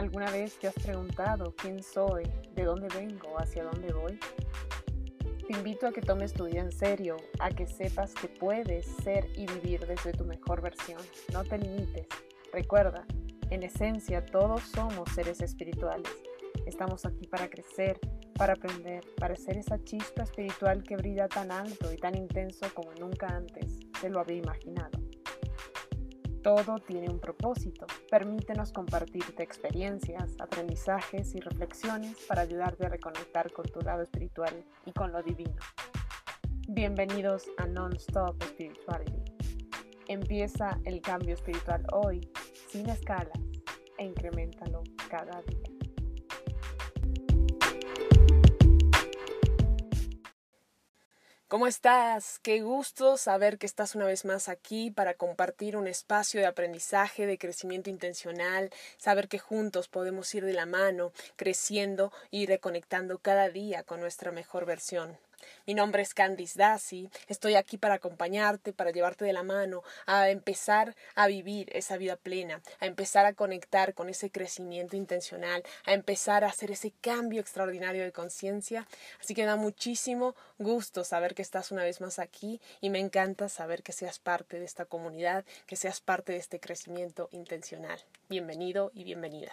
¿Alguna vez te has preguntado quién soy, de dónde vengo, hacia dónde voy? Te invito a que tomes tu vida en serio, a que sepas que puedes ser y vivir desde tu mejor versión. No te limites. Recuerda, en esencia todos somos seres espirituales. Estamos aquí para crecer, para aprender, para ser esa chispa espiritual que brilla tan alto y tan intenso como nunca antes se lo había imaginado. Todo tiene un propósito. Permítenos compartirte experiencias, aprendizajes y reflexiones para ayudarte a reconectar con tu lado espiritual y con lo divino. Bienvenidos a Non-Stop Spirituality. Empieza el cambio espiritual hoy, sin escalas, e incrementalo cada día. ¿Cómo estás? Qué gusto saber que estás una vez más aquí para compartir un espacio de aprendizaje, de crecimiento intencional, saber que juntos podemos ir de la mano, creciendo y reconectando cada día con nuestra mejor versión. Mi nombre es Candice Dassi, estoy aquí para acompañarte, para llevarte de la mano, a empezar a vivir esa vida plena, a empezar a conectar con ese crecimiento intencional, a empezar a hacer ese cambio extraordinario de conciencia. Así que da muchísimo gusto saber que estás una vez más aquí y me encanta saber que seas parte de esta comunidad, que seas parte de este crecimiento intencional. Bienvenido y bienvenida.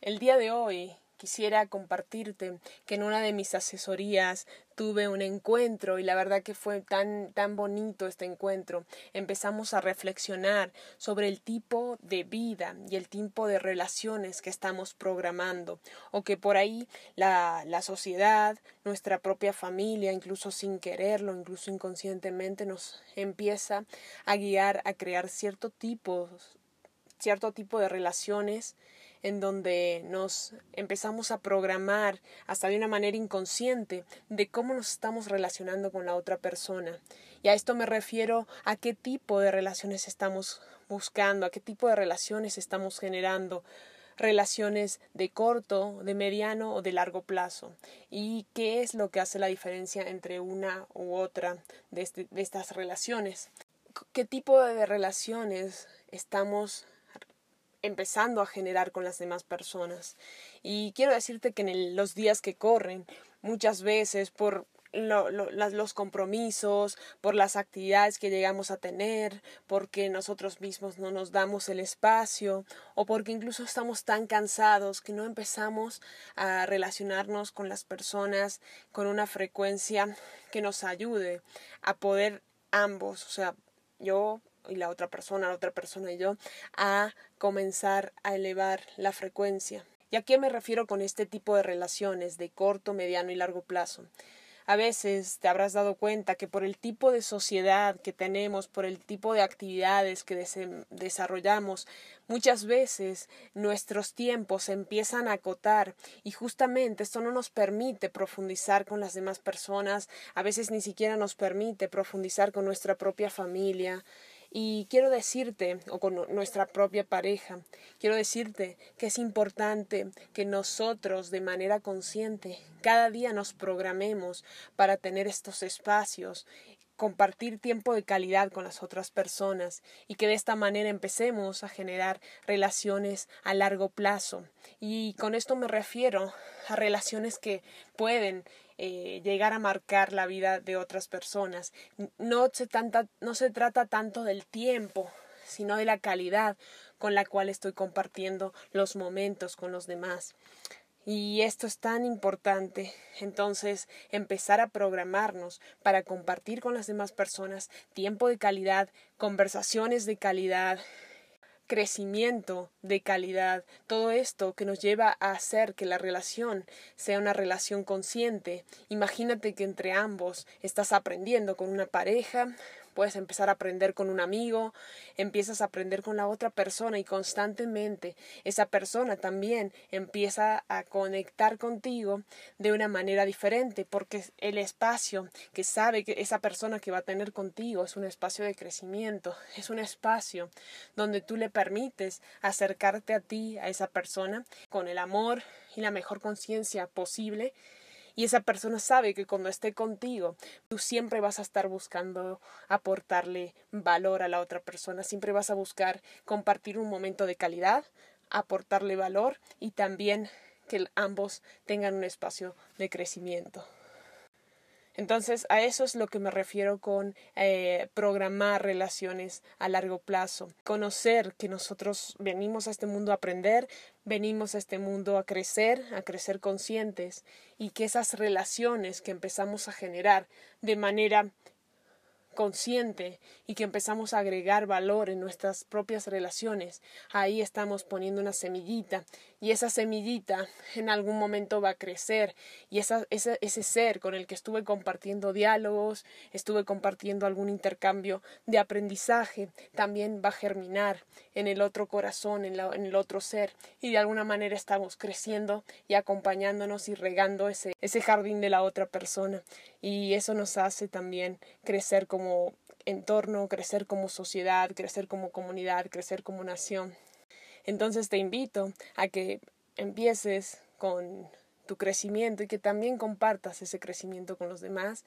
El día de hoy quisiera compartirte que en una de mis asesorías tuve un encuentro y la verdad que fue tan tan bonito este encuentro. Empezamos a reflexionar sobre el tipo de vida y el tipo de relaciones que estamos programando o que por ahí la, la sociedad, nuestra propia familia, incluso sin quererlo, incluso inconscientemente nos empieza a guiar a crear cierto tipo cierto tipo de relaciones en donde nos empezamos a programar hasta de una manera inconsciente de cómo nos estamos relacionando con la otra persona. Y a esto me refiero a qué tipo de relaciones estamos buscando, a qué tipo de relaciones estamos generando relaciones de corto, de mediano o de largo plazo y qué es lo que hace la diferencia entre una u otra de, este, de estas relaciones. ¿Qué tipo de relaciones estamos empezando a generar con las demás personas. Y quiero decirte que en los días que corren, muchas veces por los compromisos, por las actividades que llegamos a tener, porque nosotros mismos no nos damos el espacio o porque incluso estamos tan cansados que no empezamos a relacionarnos con las personas con una frecuencia que nos ayude a poder ambos, o sea, yo y la otra persona, la otra persona y yo, a comenzar a elevar la frecuencia. ¿Y a qué me refiero con este tipo de relaciones de corto, mediano y largo plazo? A veces te habrás dado cuenta que por el tipo de sociedad que tenemos, por el tipo de actividades que desarrollamos, muchas veces nuestros tiempos se empiezan a acotar y justamente esto no nos permite profundizar con las demás personas, a veces ni siquiera nos permite profundizar con nuestra propia familia, y quiero decirte, o con nuestra propia pareja, quiero decirte que es importante que nosotros de manera consciente cada día nos programemos para tener estos espacios compartir tiempo de calidad con las otras personas y que de esta manera empecemos a generar relaciones a largo plazo. Y con esto me refiero a relaciones que pueden eh, llegar a marcar la vida de otras personas. No se, tanta, no se trata tanto del tiempo, sino de la calidad con la cual estoy compartiendo los momentos con los demás. Y esto es tan importante. Entonces, empezar a programarnos para compartir con las demás personas tiempo de calidad, conversaciones de calidad, crecimiento de calidad, todo esto que nos lleva a hacer que la relación sea una relación consciente. Imagínate que entre ambos estás aprendiendo con una pareja, puedes empezar a aprender con un amigo, empiezas a aprender con la otra persona y constantemente esa persona también empieza a conectar contigo de una manera diferente porque el espacio que sabe que esa persona que va a tener contigo es un espacio de crecimiento, es un espacio donde tú le permites acercarte a ti, a esa persona, con el amor y la mejor conciencia posible y esa persona sabe que cuando esté contigo, tú siempre vas a estar buscando aportarle valor a la otra persona, siempre vas a buscar compartir un momento de calidad, aportarle valor y también que ambos tengan un espacio de crecimiento. Entonces, a eso es lo que me refiero con eh, programar relaciones a largo plazo. Conocer que nosotros venimos a este mundo a aprender, venimos a este mundo a crecer, a crecer conscientes y que esas relaciones que empezamos a generar de manera consciente y que empezamos a agregar valor en nuestras propias relaciones, ahí estamos poniendo una semillita y esa semillita en algún momento va a crecer. Y esa, ese, ese ser con el que estuve compartiendo diálogos, estuve compartiendo algún intercambio de aprendizaje, también va a germinar en el otro corazón, en, en el otro ser. Y de alguna manera estamos creciendo y acompañándonos y regando ese, ese jardín de la otra persona. Y eso nos hace también crecer como entorno, crecer como sociedad, crecer como comunidad, crecer como nación. Entonces te invito a que empieces con tu crecimiento y que también compartas ese crecimiento con los demás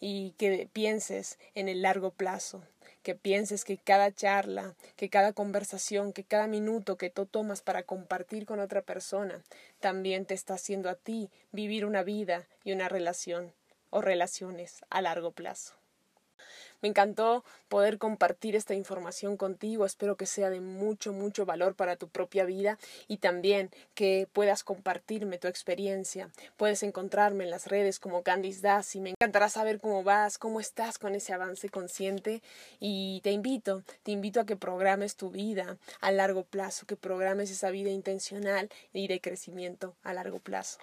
y que pienses en el largo plazo, que pienses que cada charla, que cada conversación, que cada minuto que tú tomas para compartir con otra persona, también te está haciendo a ti vivir una vida y una relación o relaciones a largo plazo. Me encantó poder compartir esta información contigo. Espero que sea de mucho, mucho valor para tu propia vida y también que puedas compartirme tu experiencia. Puedes encontrarme en las redes como Candice y Me encantará saber cómo vas, cómo estás con ese avance consciente y te invito, te invito a que programes tu vida a largo plazo, que programes esa vida intencional y de crecimiento a largo plazo.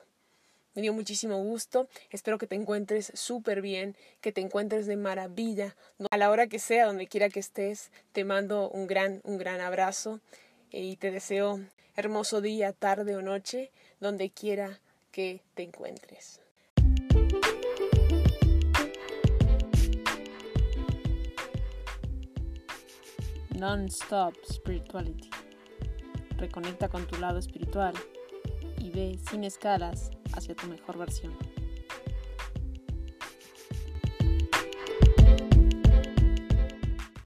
Me dio muchísimo gusto. Espero que te encuentres súper bien, que te encuentres de maravilla. A la hora que sea, donde quiera que estés, te mando un gran, un gran abrazo y te deseo hermoso día, tarde o noche, donde quiera que te encuentres. Non-stop spirituality. Reconecta con tu lado espiritual y ve sin escalas hacia tu mejor versión.